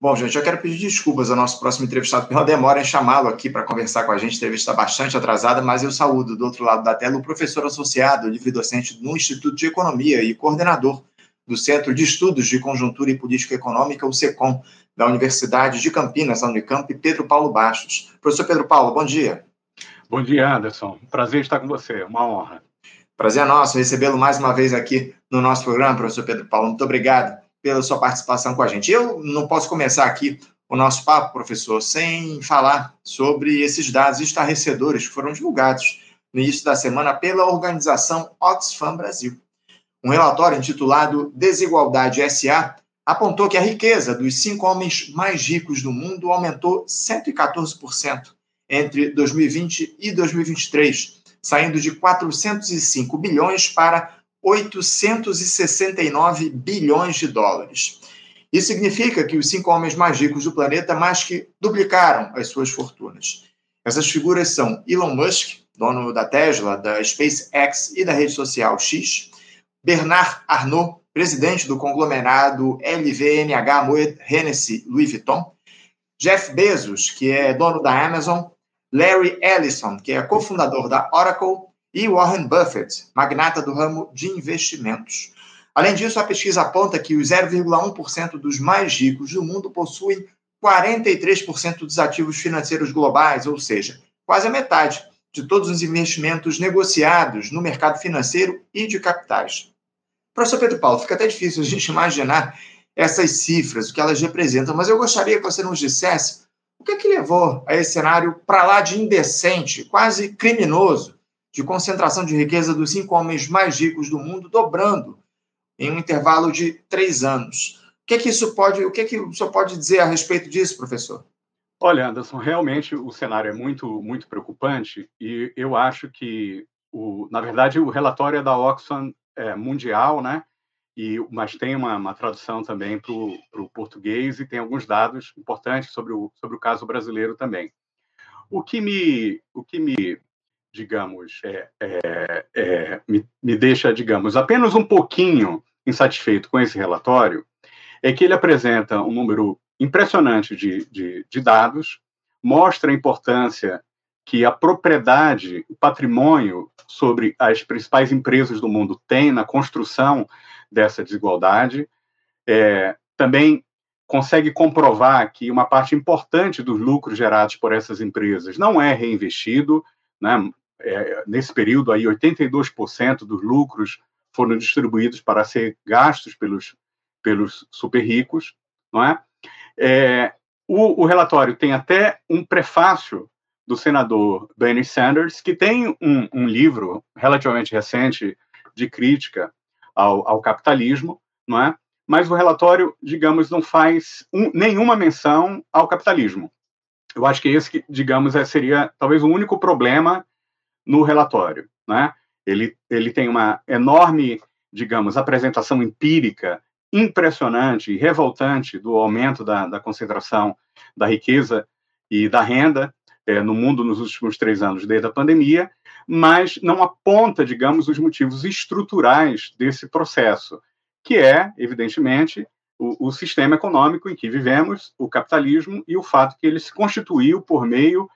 Bom, gente, eu quero pedir desculpas ao nosso próximo entrevistado pela demora em chamá-lo aqui para conversar com a gente. A entrevista está bastante atrasada, mas eu saúdo do outro lado da tela o professor associado, livre-docente no Instituto de Economia e coordenador do Centro de Estudos de Conjuntura e Política Econômica, o SECOM, da Universidade de Campinas, da Unicamp, Pedro Paulo Bastos. Professor Pedro Paulo, bom dia. Bom dia, Anderson. Prazer estar com você, uma honra. Prazer é nosso recebê-lo mais uma vez aqui no nosso programa, professor Pedro Paulo. Muito obrigado pela sua participação com a gente. Eu não posso começar aqui o nosso papo, professor, sem falar sobre esses dados estarrecedores que foram divulgados no início da semana pela organização Oxfam Brasil. Um relatório intitulado Desigualdade SA apontou que a riqueza dos cinco homens mais ricos do mundo aumentou 114% entre 2020 e 2023, saindo de 405 bilhões para 869 bilhões de dólares. Isso significa que os cinco homens mais ricos do planeta mais que duplicaram as suas fortunas. Essas figuras são Elon Musk, dono da Tesla, da SpaceX e da rede social X, Bernard Arnault, presidente do conglomerado LVMH Moet Hennessy Louis Vuitton, Jeff Bezos, que é dono da Amazon, Larry Ellison, que é cofundador da Oracle, e Warren Buffett, magnata do ramo de investimentos. Além disso, a pesquisa aponta que os 0,1% dos mais ricos do mundo possuem 43% dos ativos financeiros globais, ou seja, quase a metade de todos os investimentos negociados no mercado financeiro e de capitais. Professor Pedro Paulo, fica até difícil a gente imaginar essas cifras, o que elas representam, mas eu gostaria que você nos dissesse o que, é que levou a esse cenário para lá de indecente, quase criminoso, de concentração de riqueza dos cinco homens mais ricos do mundo, dobrando em um intervalo de três anos. O que é que isso pode, o que é que o senhor pode dizer a respeito disso, professor? Olha, Anderson, realmente o cenário é muito, muito preocupante e eu acho que, o, na verdade, o relatório é da Oxfam é, mundial, né? E, mas tem uma, uma tradução também para o português e tem alguns dados importantes sobre o, sobre o caso brasileiro também. O que me, o que me digamos, é, é, é, me, me deixa, digamos, apenas um pouquinho insatisfeito com esse relatório é que ele apresenta um número impressionante de, de, de dados, mostra a importância que a propriedade, o patrimônio sobre as principais empresas do mundo tem na construção dessa desigualdade. É, também consegue comprovar que uma parte importante dos lucros gerados por essas empresas não é reinvestido, né? É, nesse período aí 82% dos lucros foram distribuídos para ser gastos pelos pelos super ricos, não é? é o, o, relatório tem até um prefácio do senador Bernie Sanders, que tem um, um livro relativamente recente de crítica ao, ao, capitalismo, não é? Mas o relatório, digamos, não faz um, nenhuma menção ao capitalismo. Eu acho que esse, digamos, é, seria talvez o único problema no relatório. Né? Ele, ele tem uma enorme, digamos, apresentação empírica impressionante e revoltante do aumento da, da concentração da riqueza e da renda é, no mundo nos últimos três anos desde a pandemia, mas não aponta, digamos, os motivos estruturais desse processo, que é, evidentemente, o, o, sistema econômico em que vivemos, o capitalismo, e o fato que ele se constituiu por meio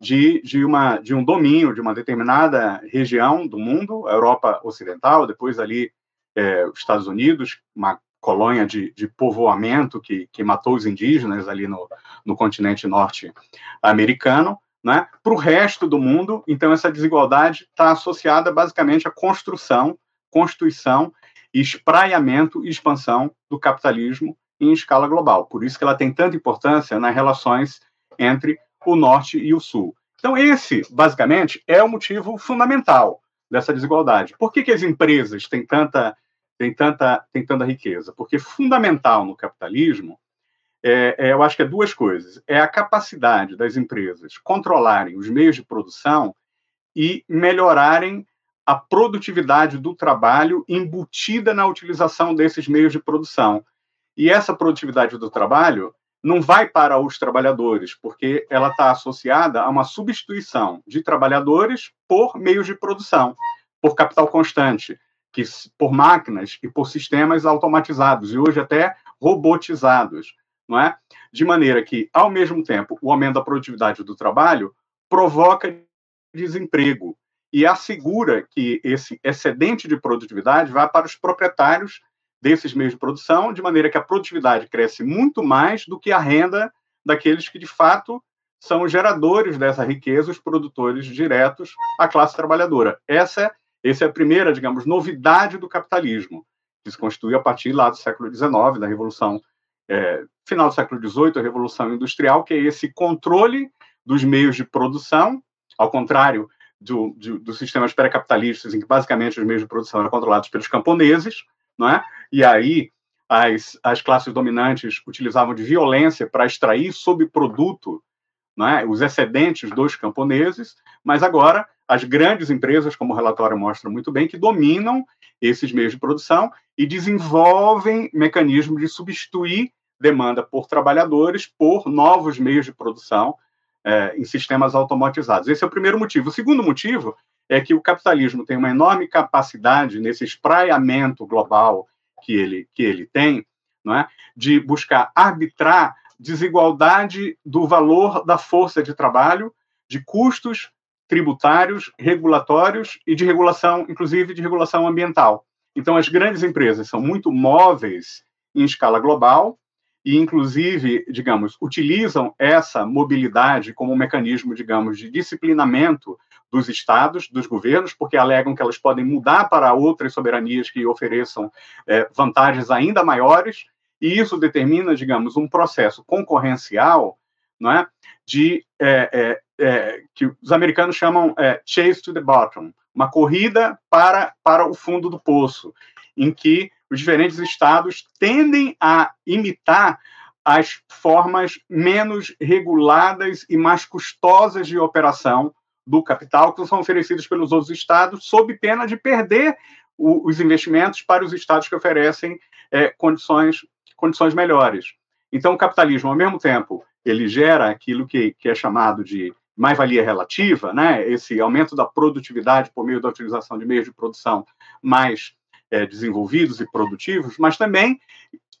de, de, uma, de um domínio de uma determinada região do mundo, a Europa Ocidental, depois ali é, os Estados Unidos, uma colônia de, de povoamento que, que matou os indígenas ali no, no continente norte-americano, né? para o resto do mundo, então essa desigualdade está associada basicamente à construção, constituição, espraiamento e expansão do capitalismo em escala global. Por isso que ela tem tanta importância nas relações entre o norte e o sul. Então, esse, basicamente, é o motivo fundamental dessa desigualdade. Por que, que as empresas têm tanta, têm, tanta, têm tanta riqueza? Porque fundamental no capitalismo, é, é, eu acho que é duas coisas. É a capacidade das empresas controlarem os meios de produção e melhorarem a produtividade do trabalho embutida na utilização desses meios de produção. E essa produtividade do trabalho não vai para os trabalhadores, porque ela está associada a uma substituição de trabalhadores por meios de produção, por capital constante, que por máquinas e por sistemas automatizados e hoje até robotizados. não é? De maneira que, ao mesmo tempo, o aumento da produtividade do trabalho provoca desemprego e assegura que esse excedente de produtividade vá para os proprietários desses meios de produção, de maneira que a produtividade cresce muito mais do que a renda daqueles que, de fato, são os geradores dessa riqueza, os produtores diretos, a classe trabalhadora. Essa é, essa é a primeira, digamos, novidade do capitalismo, que se constitui a partir lá do século XIX, da Revolução, é, final do século XVIII, a Revolução Industrial, que é esse controle dos meios de produção, ao contrário do, do, dos sistemas pré-capitalistas, em que basicamente os meios de produção eram controlados pelos camponeses, não é? e aí as, as classes dominantes utilizavam de violência para extrair subproduto né, os excedentes dos camponeses, mas agora as grandes empresas, como o relatório mostra muito bem, que dominam esses meios de produção e desenvolvem mecanismos de substituir demanda por trabalhadores por novos meios de produção é, em sistemas automatizados. Esse é o primeiro motivo. O segundo motivo é que o capitalismo tem uma enorme capacidade nesse espraiamento global que ele, que ele tem, não é? de buscar arbitrar desigualdade do valor da força de trabalho, de custos tributários, regulatórios e de regulação, inclusive de regulação ambiental. Então, as grandes empresas são muito móveis em escala global e, inclusive, digamos, utilizam essa mobilidade como um mecanismo, digamos, de disciplinamento dos estados, dos governos, porque alegam que elas podem mudar para outras soberanias que ofereçam é, vantagens ainda maiores. E isso determina, digamos, um processo concorrencial, não é, de é, é, que os americanos chamam chase to the bottom, uma corrida para para o fundo do poço, em que os diferentes estados tendem a imitar as formas menos reguladas e mais custosas de operação do capital que são oferecidos pelos outros estados, sob pena de perder o, os investimentos para os estados que oferecem é, condições condições melhores. Então, o capitalismo, ao mesmo tempo, ele gera aquilo que, que é chamado de mais-valia relativa, né? esse aumento da produtividade por meio da utilização de meios de produção mais é, desenvolvidos e produtivos, mas também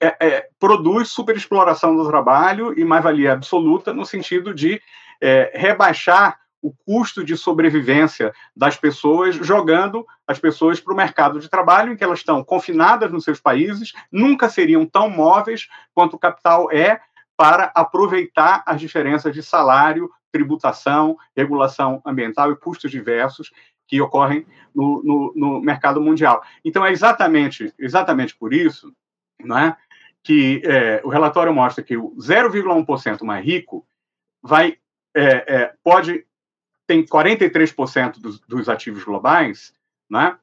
é, é, produz superexploração do trabalho e mais-valia absoluta no sentido de é, rebaixar o custo de sobrevivência das pessoas, jogando as pessoas para o mercado de trabalho, em que elas estão confinadas nos seus países, nunca seriam tão móveis quanto o capital é para aproveitar as diferenças de salário, tributação, regulação ambiental e custos diversos que ocorrem no, no, no mercado mundial. Então, é exatamente, exatamente por isso é, que é, o relatório mostra que o 0,1% mais rico vai é, é, pode tem 43% dos, dos ativos globais, né?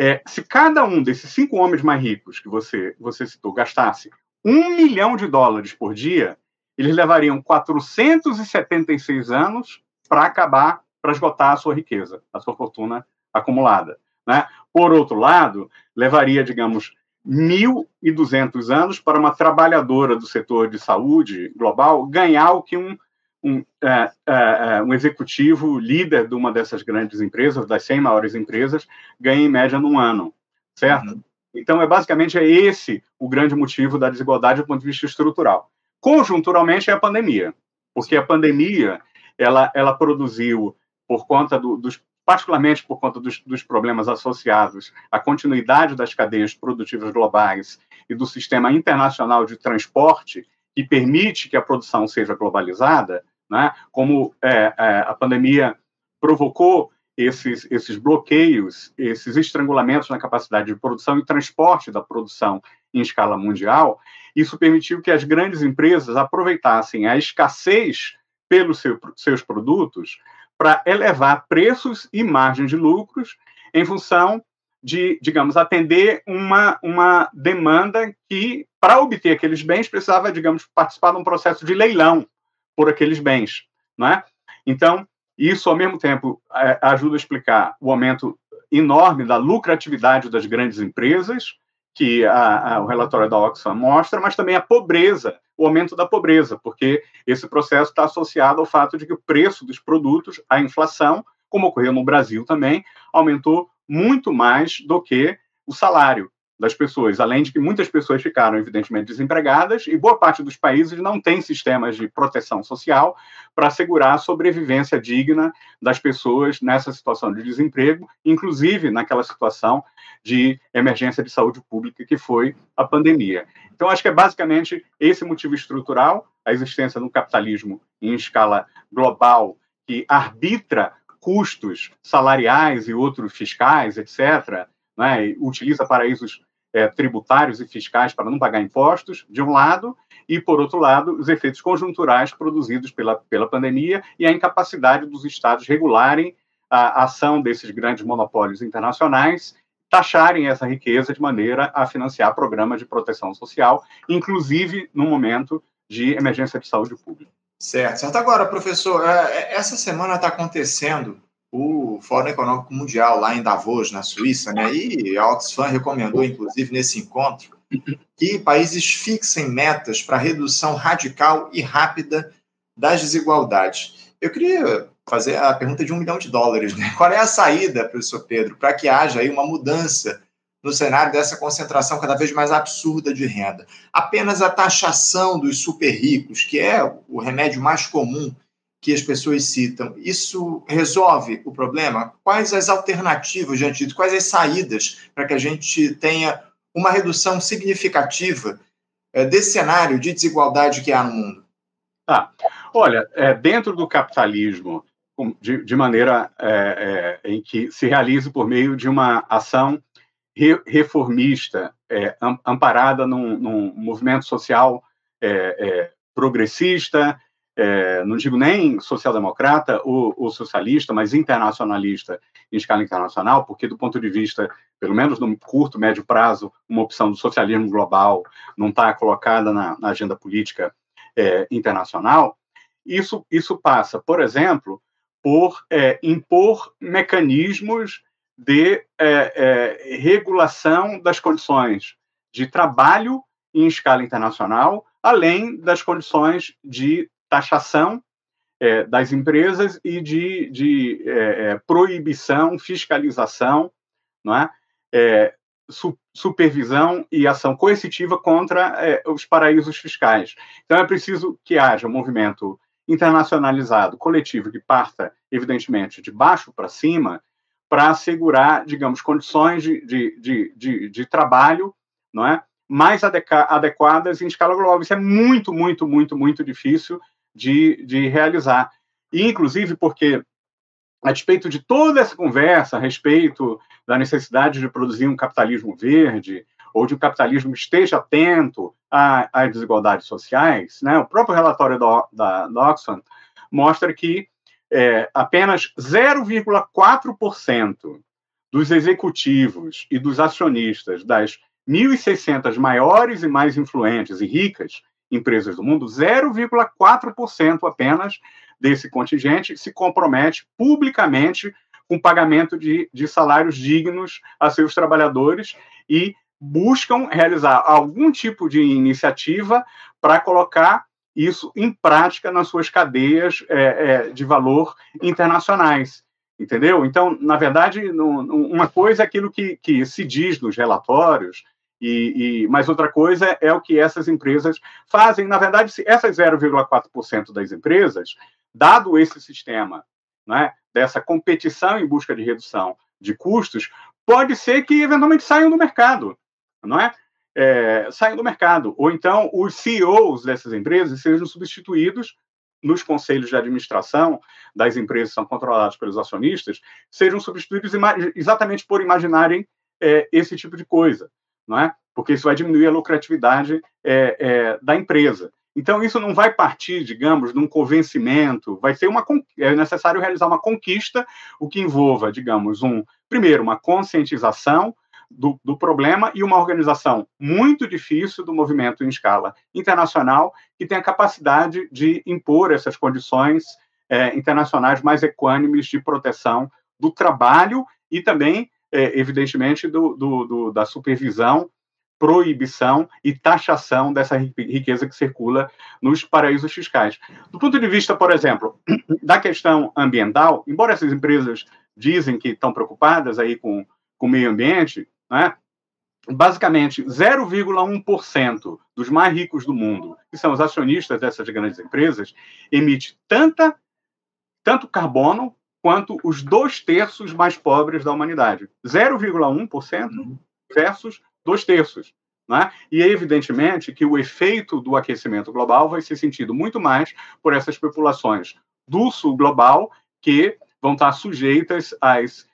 É, se cada um desses cinco homens mais ricos que você, você citou gastasse um milhão de dólares por dia, eles levariam 476 anos para acabar, para esgotar a sua riqueza, a sua fortuna acumulada. Né? Por outro lado, levaria, digamos, 1.200 anos para uma trabalhadora do setor de saúde global ganhar o que um um, é, é, é, um executivo líder de uma dessas grandes empresas, das 100 maiores empresas, ganha em média num ano, certo? Uhum. Então, é basicamente é esse o grande motivo da desigualdade do ponto de vista estrutural. Conjunturalmente é a pandemia, porque a pandemia ela, ela produziu, por conta do, dos particularmente por conta dos, dos, problemas associados à continuidade das cadeias produtivas globais e do sistema internacional de transporte, que permite que a produção seja globalizada, né? como é, é, a pandemia provocou esses, esses bloqueios, esses estrangulamentos na capacidade de produção e transporte da produção em escala mundial, isso permitiu que as grandes empresas aproveitassem a escassez pelos seu, seus produtos para elevar preços e margens de lucros em função de, digamos, atender uma, uma demanda que, para obter aqueles bens, precisava, digamos, participar de um processo de leilão por aqueles bens, não é? Então, isso, ao mesmo tempo, é, ajuda a explicar o aumento enorme da lucratividade das grandes empresas, que a, a, o relatório da Oxfam mostra, mas também a pobreza, o aumento da pobreza, porque esse processo está associado ao fato de que o preço dos produtos, a inflação, como ocorreu no Brasil também, aumentou muito mais do que o salário. Das pessoas, além de que muitas pessoas ficaram, evidentemente, desempregadas e boa parte dos países não tem sistemas de proteção social para assegurar a sobrevivência digna das pessoas nessa situação de desemprego, inclusive naquela situação de emergência de saúde pública que foi a pandemia. Então, acho que é basicamente esse motivo estrutural, a existência um capitalismo em escala global que arbitra custos salariais e outros fiscais, etc., né, utiliza paraísos é, tributários e fiscais para não pagar impostos, de um lado, e, por outro lado, os efeitos conjunturais produzidos pela, pela pandemia e a incapacidade dos estados regularem a ação desses grandes monopólios internacionais, taxarem essa riqueza de maneira a financiar programas de proteção social, inclusive no momento de emergência de saúde pública. Certo, certo. Agora, professor, é, é, essa semana está acontecendo o Fórum Econômico Mundial lá em Davos, na Suíça, né? E a Oxfam recomendou, inclusive, nesse encontro, que países fixem metas para redução radical e rápida das desigualdades. Eu queria fazer a pergunta de um milhão de dólares, né? Qual é a saída, professor Pedro, para que haja aí uma mudança no cenário dessa concentração cada vez mais absurda de renda? Apenas a taxação dos super ricos, que é o remédio mais comum que as pessoas citam, isso resolve o problema? Quais as alternativas diante disso? Quais as saídas para que a gente tenha uma redução significativa é, desse cenário de desigualdade que há no mundo? Ah, olha, é, dentro do capitalismo, de, de maneira é, é, em que se realize por meio de uma ação re, reformista, é, amparada num, num, movimento social é, progressista, é, não digo nem social-democrata ou, ou, socialista, mas internacionalista em escala internacional, porque do ponto de vista, pelo menos no curto, médio prazo, uma opção do socialismo global não está colocada na, na, agenda política é, internacional, isso, isso passa, por exemplo, por é, impor mecanismos de é, é, regulação das condições de trabalho em escala internacional, além das condições de taxação é, das empresas e de, de é, é, proibição, fiscalização, não é? é su, supervisão e ação coercitiva contra é, os paraísos fiscais. Então, é preciso que haja um movimento internacionalizado, coletivo, que parta, evidentemente, de baixo para cima, para assegurar, digamos, condições de, de, de, de, trabalho, não é? mais adequadas em escala global. Isso é muito, muito, muito, muito difícil de, de realizar. E, inclusive, porque, a despeito de toda essa conversa a respeito da necessidade de produzir um capitalismo verde, ou de um capitalismo esteja atento às desigualdades sociais, né? o próprio relatório do, da, da Oxfam mostra que é, apenas 0,4% dos executivos e dos acionistas das 1.600 maiores e mais influentes e ricas empresas do mundo, 0,4% apenas desse contingente se compromete publicamente com pagamento de, de salários dignos a seus trabalhadores e buscam realizar algum tipo de iniciativa para colocar isso em prática nas suas cadeias é, é, de valor internacionais. Entendeu? Então, na verdade, no, uma coisa é aquilo que, que se diz nos relatórios, e, e, mas outra coisa é o que essas empresas fazem. Na verdade, essas 0,4% das empresas, dado esse sistema né, dessa competição em busca de redução de custos, pode ser que eventualmente saiam do mercado, não é? é saiam do mercado. Ou então os CEOs dessas empresas sejam substituídos nos conselhos de administração das empresas que são controladas pelos acionistas, sejam substituídos exatamente por imaginarem é, esse tipo de coisa não é? porque isso vai diminuir a lucratividade é, é, da empresa. Então, isso não vai partir, digamos, de um convencimento, vai ser uma é necessário realizar uma conquista, o que envolva, digamos, um primeiro uma conscientização do, do, problema e uma organização muito difícil do movimento em escala internacional que tem a capacidade de impor essas condições é, internacionais mais equânimes de proteção do trabalho e também é, evidentemente, do, do, do, da supervisão, proibição e taxação dessa riqueza que circula nos paraísos fiscais. Do ponto de vista, por exemplo, da questão ambiental, embora essas empresas dizem que estão preocupadas aí com, com o meio ambiente, né, basicamente 0,1% dos mais ricos do mundo, que são os acionistas dessas grandes empresas, emite tanta, tanto carbono quanto os dois terços mais pobres da humanidade. 0,1% uhum. versus dois terços. Né? E é evidentemente que o efeito do aquecimento global vai ser sentido muito mais por essas populações do sul global que vão estar sujeitas às,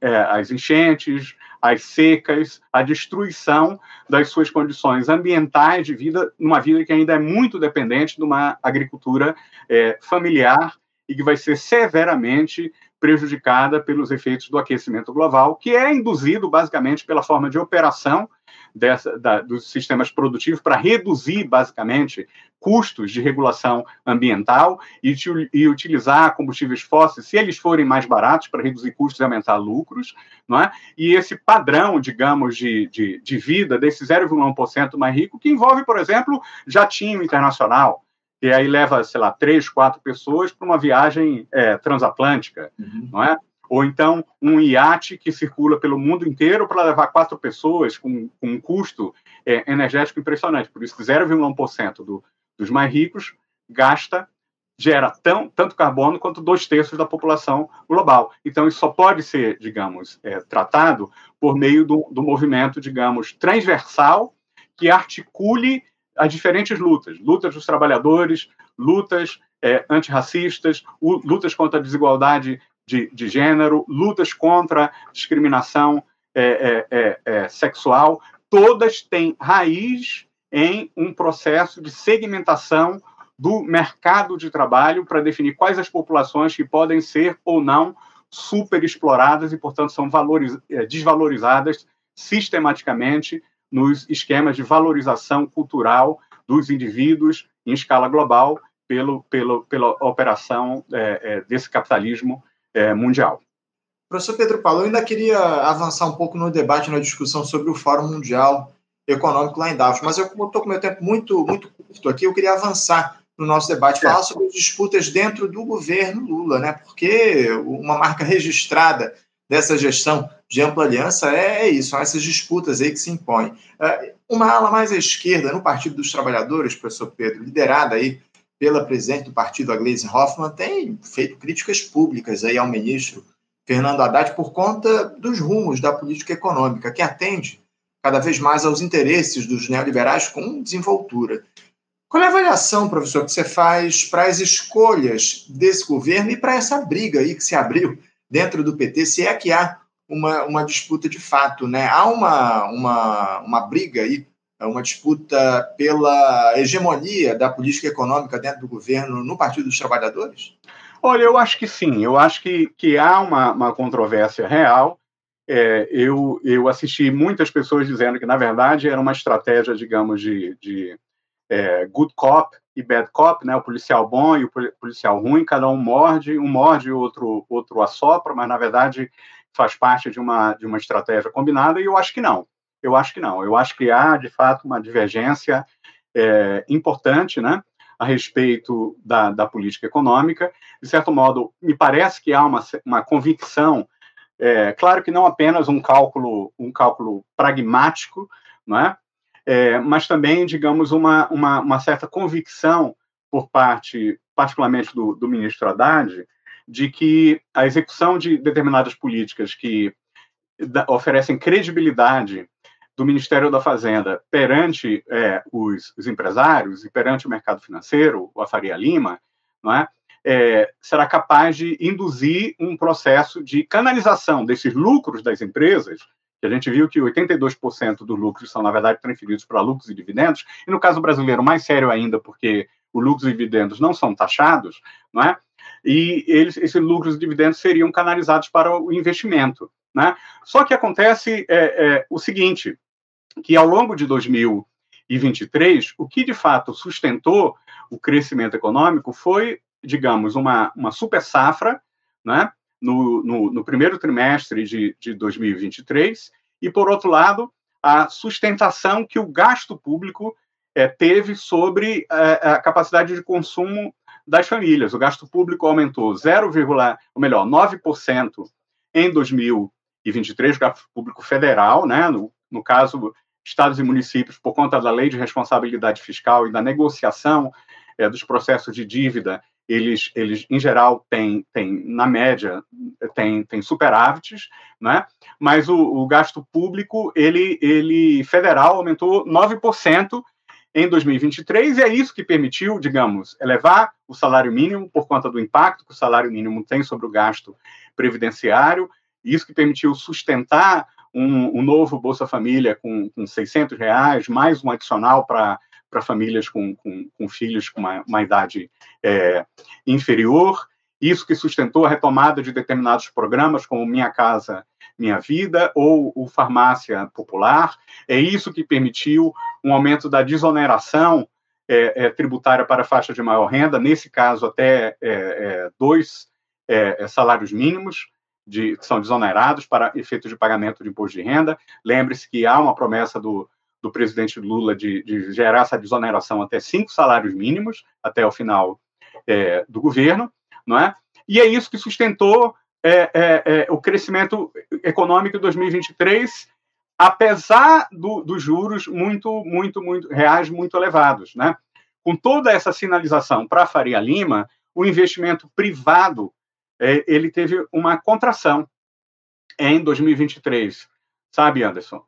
é, às enchentes, às secas, à destruição das suas condições ambientais de vida, numa vida que ainda é muito dependente de uma agricultura é, familiar e que vai ser severamente prejudicada pelos efeitos do aquecimento global, que é induzido basicamente pela forma de operação dessa, da, dos sistemas produtivos para reduzir, basicamente, custos de regulação ambiental e, e, utilizar combustíveis fósseis, se eles forem mais baratos, para reduzir custos e aumentar lucros. Não é? E esse padrão, digamos, de, de, de vida desse 0,1% mais rico, que envolve, por exemplo, jatinho internacional, e aí leva, sei lá, três, quatro pessoas para uma viagem é, transatlântica, uhum. não é? Ou então um iate que circula pelo mundo inteiro para levar quatro pessoas com, com um custo é, energético impressionante. Por isso que 0,1% do, dos mais ricos gasta, gera tão, tanto carbono quanto dois terços da população global. Então, isso só pode ser, digamos, é, tratado por meio do, do movimento, digamos, transversal que articule as diferentes lutas, lutas dos trabalhadores, lutas é, antirracistas, lutas contra a desigualdade de, de gênero, lutas contra discriminação é, é, é, é, sexual, todas têm raiz em um processo de segmentação do mercado de trabalho para definir quais as populações que podem ser ou não superexploradas e, portanto, são é, desvalorizadas sistematicamente nos esquemas de valorização cultural dos indivíduos em escala global pelo, pelo, pela operação é, é, desse capitalismo é, mundial. Professor Pedro Paulo, eu ainda queria avançar um pouco no debate, na discussão sobre o Fórum Mundial Econômico lá em Davos, mas eu estou com meu tempo muito, muito curto aqui, eu queria avançar no nosso debate, falar sobre as disputas dentro do governo Lula, né? porque uma marca registrada dessa gestão de ampla aliança é, é isso, essas disputas aí que se impõem. É, uma ala mais à esquerda, no Partido dos Trabalhadores, professor Pedro, liderada aí pela presidente do partido, a Gleisi Hoffmann, tem feito críticas públicas aí ao ministro Fernando Haddad por conta dos rumos da política econômica, que atende cada vez mais aos interesses dos neoliberais com desenvoltura. Qual é a avaliação, professor, que você faz para as escolhas desse governo e para essa briga aí que se abriu dentro do PT, se é que há uma, uma disputa de fato, né? Há uma, uma, uma briga aí, uma disputa pela hegemonia da política econômica dentro do governo no Partido dos Trabalhadores? Olha, eu acho que sim, eu acho que, que há uma, uma controvérsia real. É, eu, eu assisti muitas pessoas dizendo que, na verdade, era uma estratégia, digamos, de, de é, good cop e bad cop, né? O policial bom e o policial ruim, cada um morde, um morde e outro, outro assopra, mas na verdade faz parte de uma, de uma estratégia combinada, e eu acho que não. Eu acho que não. Eu acho que há, de fato, uma divergência é, importante, né? a respeito da, da política econômica. De certo modo, me parece que há uma, uma convicção, é, claro que não apenas um cálculo, um cálculo pragmático, não é? É, mas também, digamos, uma, uma, uma, certa convicção por parte, particularmente do, do ministro Haddad, de que a execução de determinadas políticas que oferecem credibilidade do Ministério da Fazenda perante é, os, os, empresários e perante o mercado financeiro, a Faria Lima, não é? É, será capaz de induzir um processo de canalização desses lucros das empresas que a gente viu que 82% dos lucros são, na verdade, transferidos para lucros e dividendos, e no caso brasileiro, mais sério ainda, porque os lucros e dividendos não são taxados, não é? e eles, esses lucros e dividendos seriam canalizados para o investimento. Né? Só que acontece é, é, o seguinte, que ao longo de 2023, o que de fato sustentou o crescimento econômico foi, digamos, uma, uma super safra, né? No, no, no primeiro trimestre de, de 2023, e, por outro lado, a sustentação que o gasto público é, teve sobre é, a capacidade de consumo das famílias. O gasto público aumentou 0, ou melhor, 9% em 2023, gasto público federal, né, no, no caso, estados e municípios, por conta da lei de responsabilidade fiscal e da negociação é, dos processos de dívida, eles, eles em geral, têm, têm na média, têm, têm superávites, né? mas o, o gasto público, ele, ele federal, aumentou 9% em 2023, e é isso que permitiu, digamos, elevar o salário mínimo por conta do impacto que o salário mínimo tem sobre o gasto previdenciário, isso que permitiu sustentar um, um novo Bolsa Família com, com 600 reais, mais um adicional para famílias com, com, com, filhos com uma, uma idade é, inferior, isso que sustentou a retomada de determinados programas, como Minha Casa Minha Vida ou o Farmácia Popular, é isso que permitiu um aumento da desoneração é, é, tributária para a faixa de maior renda, nesse caso até é, é, dois é, salários mínimos, de, que são desonerados para efeito de pagamento de imposto de renda. Lembre-se que há uma promessa do, do presidente Lula de, de, gerar essa desoneração até cinco salários mínimos até o final é, do governo, não é? E é isso que sustentou é, é, é o crescimento econômico de 2023, apesar do, dos juros muito, muito, muito reais muito elevados, né? Com toda essa sinalização para Faria Lima, o investimento privado é, ele teve uma contração em 2023, sabe, Anderson?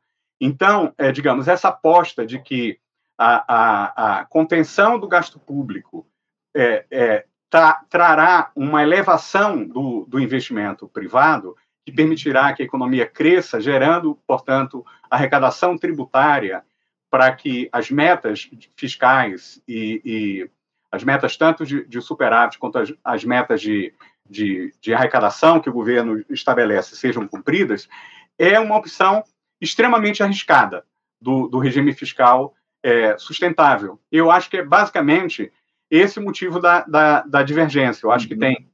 Então, é, digamos, essa aposta de que a, a, a contenção do gasto público é, é, tra, trará uma elevação do, do investimento privado que permitirá que a economia cresça, gerando, portanto, arrecadação tributária para que as metas fiscais e, e as metas tanto de, de superávit quanto as, as metas de, de, de arrecadação que o governo estabelece sejam cumpridas, é uma opção extremamente arriscada do, do regime fiscal é, sustentável. Eu acho que é basicamente esse o motivo da, da, da divergência. Eu acho que tem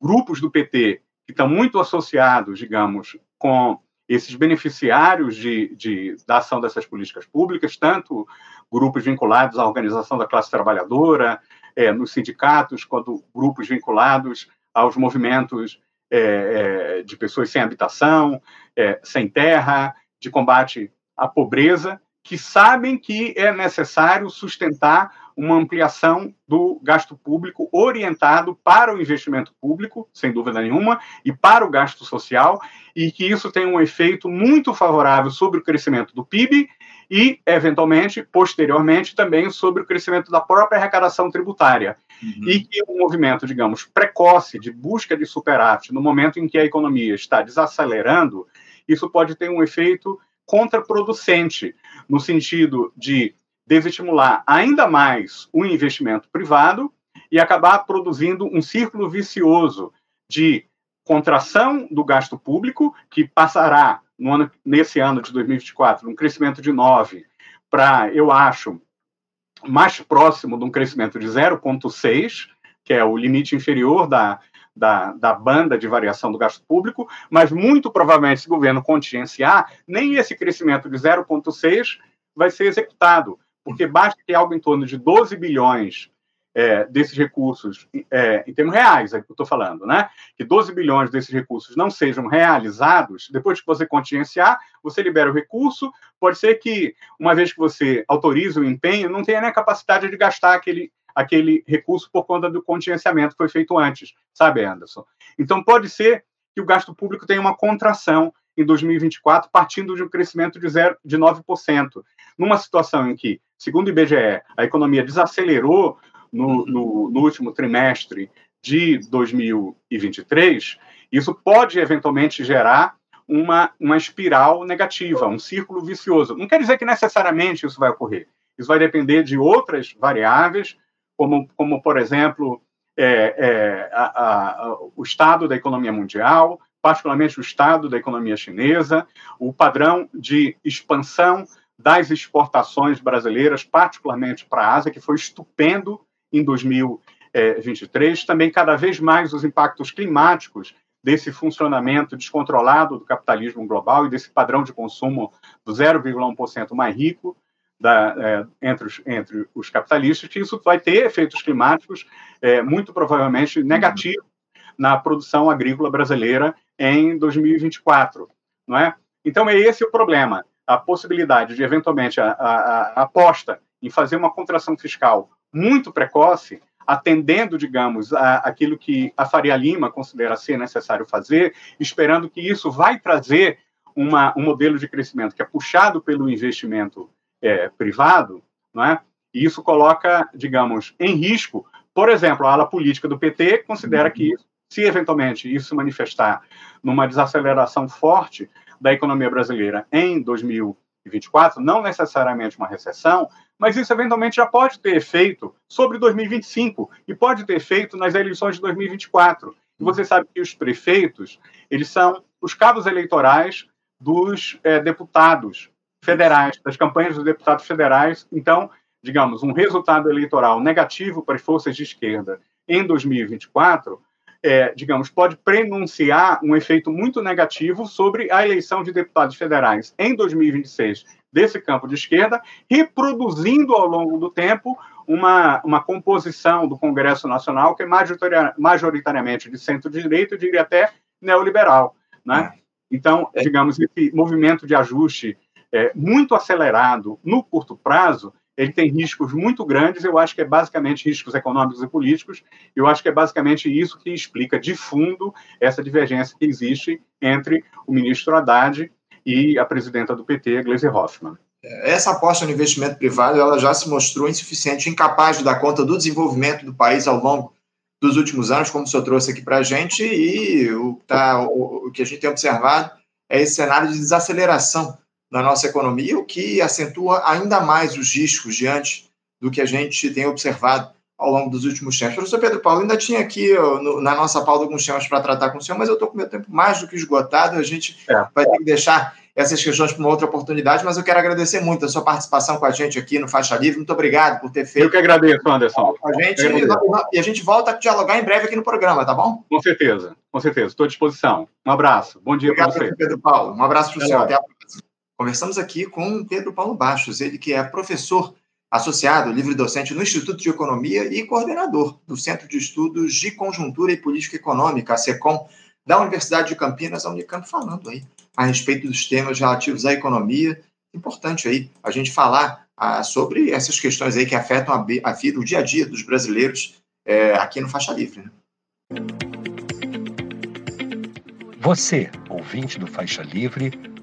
grupos do PT que estão muito associados, digamos, com esses beneficiários de, de, da ação dessas políticas públicas, tanto grupos vinculados à organização da classe trabalhadora, é, nos sindicatos, quanto grupos vinculados aos movimentos é, é, de pessoas sem habitação, é, sem terra, de combate à pobreza, que sabem que é necessário sustentar uma ampliação do gasto público orientado para o investimento público, sem dúvida nenhuma, e para o gasto social, e que isso tem um efeito muito favorável sobre o crescimento do PIB e, eventualmente, posteriormente, também sobre o crescimento da própria arrecadação tributária. Uhum. E que um movimento, digamos, precoce de busca de superávit no momento em que a economia está desacelerando, isso pode ter um efeito contraproducente, no sentido de desestimular ainda mais o investimento privado e acabar produzindo um círculo vicioso de contração do gasto público, que passará no ano, nesse ano de 2024 um crescimento de 9 para, eu acho, mais próximo de um crescimento de 0,6, que é o limite inferior da, da, da, banda de variação do gasto público, mas muito provavelmente, se o governo contingenciar, nem esse crescimento de 0,6 vai ser executado, porque basta que algo em torno de 12 bilhões é, desses recursos, é, em termos reais, é que eu estou falando, né? Que 12 bilhões desses recursos não sejam realizados, depois que você contingenciar, você libera o recurso, pode ser que, uma vez que você autoriza o empenho, não tenha nem a capacidade de gastar aquele, aquele recurso por conta do contingenciamento que foi feito antes, sabe, Anderson? Então, pode ser que o gasto público tenha uma contração em 2024, partindo de um crescimento de, zero, de 9%. Numa situação em que, segundo o IBGE, a economia desacelerou no, no, no último trimestre de 2023, isso pode eventualmente gerar uma, uma espiral negativa, um círculo vicioso. Não quer dizer que necessariamente isso vai ocorrer. Isso vai depender de outras variáveis, como, como por exemplo, é, é, a, a, o estado da economia mundial, particularmente o estado da economia chinesa, o padrão de expansão das exportações brasileiras, particularmente para a Ásia, que foi estupendo em 2023, também cada vez mais os impactos climáticos desse funcionamento descontrolado do capitalismo global e desse padrão de consumo do 0,1% mais rico da, é, entre, os, entre os capitalistas, que isso vai ter efeitos climáticos é, muito provavelmente negativos na produção agrícola brasileira em 2024, não é? Então é esse o problema. a possibilidade de, eventualmente, a, a, a aposta em fazer uma contração fiscal muito precoce, atendendo, digamos, a, aquilo que a Faria Lima considera ser necessário fazer, esperando que isso vai trazer uma, um modelo de crescimento que é puxado pelo investimento é, privado, não é? E isso coloca, digamos, em risco, por exemplo, a ala política do PT considera que, se eventualmente isso se manifestar numa desaceleração forte da economia brasileira em 2024, não necessariamente uma recessão, mas isso eventualmente já pode ter efeito sobre 2025 e pode ter efeito nas eleições de 2024. E você sabe que os prefeitos, eles são os cabos eleitorais dos é, deputados federais, das campanhas dos deputados federais. Então, digamos, um resultado eleitoral negativo para as forças de esquerda em 2024, é, digamos, pode prenunciar um efeito muito negativo sobre a eleição de deputados federais em 2026 desse campo de esquerda, reproduzindo ao longo do tempo uma, uma composição do Congresso Nacional que é majoritariamente de centro-direita, eu diria até neoliberal. Né? Então, é. digamos, esse movimento de ajuste é, muito acelerado no curto prazo, ele tem riscos muito grandes, eu acho que é basicamente riscos econômicos e políticos, eu acho que é basicamente isso que explica de fundo essa divergência que existe entre o ministro Haddad e a presidenta do PT, Gleisi Hoffmann. Essa aposta no investimento privado ela já se mostrou insuficiente, incapaz de dar conta do desenvolvimento do país ao longo dos últimos anos, como o senhor trouxe aqui para a gente, e o, tá, o, o que a gente tem observado é esse cenário de desaceleração na nossa economia, o que acentua ainda mais os riscos diante do que a gente tem observado ao longo dos últimos tempos. Professor Pedro Paulo, ainda tinha aqui no, na nossa pauta alguns temas para tratar com o senhor, mas eu estou com meu tempo mais do que esgotado, a gente é. vai ter que deixar essas questões para uma outra oportunidade, mas eu quero agradecer muito a sua participação com a gente aqui no Faixa Livre. Muito obrigado por ter feito. Eu que agradeço, Anderson. A gente, e a gente volta a dialogar em breve aqui no programa, tá bom? Com certeza, com certeza. Estou à disposição. Um abraço. Bom dia para você. Pedro Paulo. Um abraço para o senhor. Até a próxima. Conversamos aqui com Pedro Paulo Baixos, ele que é professor associado, livre-docente no Instituto de Economia e coordenador do Centro de Estudos de Conjuntura e Política Econômica, a SECOM, da Universidade de Campinas, a Unicamp, falando aí a respeito dos temas relativos à economia. Importante aí a gente falar ah, sobre essas questões aí que afetam a, a, vida, o dia a dia dos brasileiros é, aqui no Faixa Livre. Né? Você, ouvinte do Faixa Livre,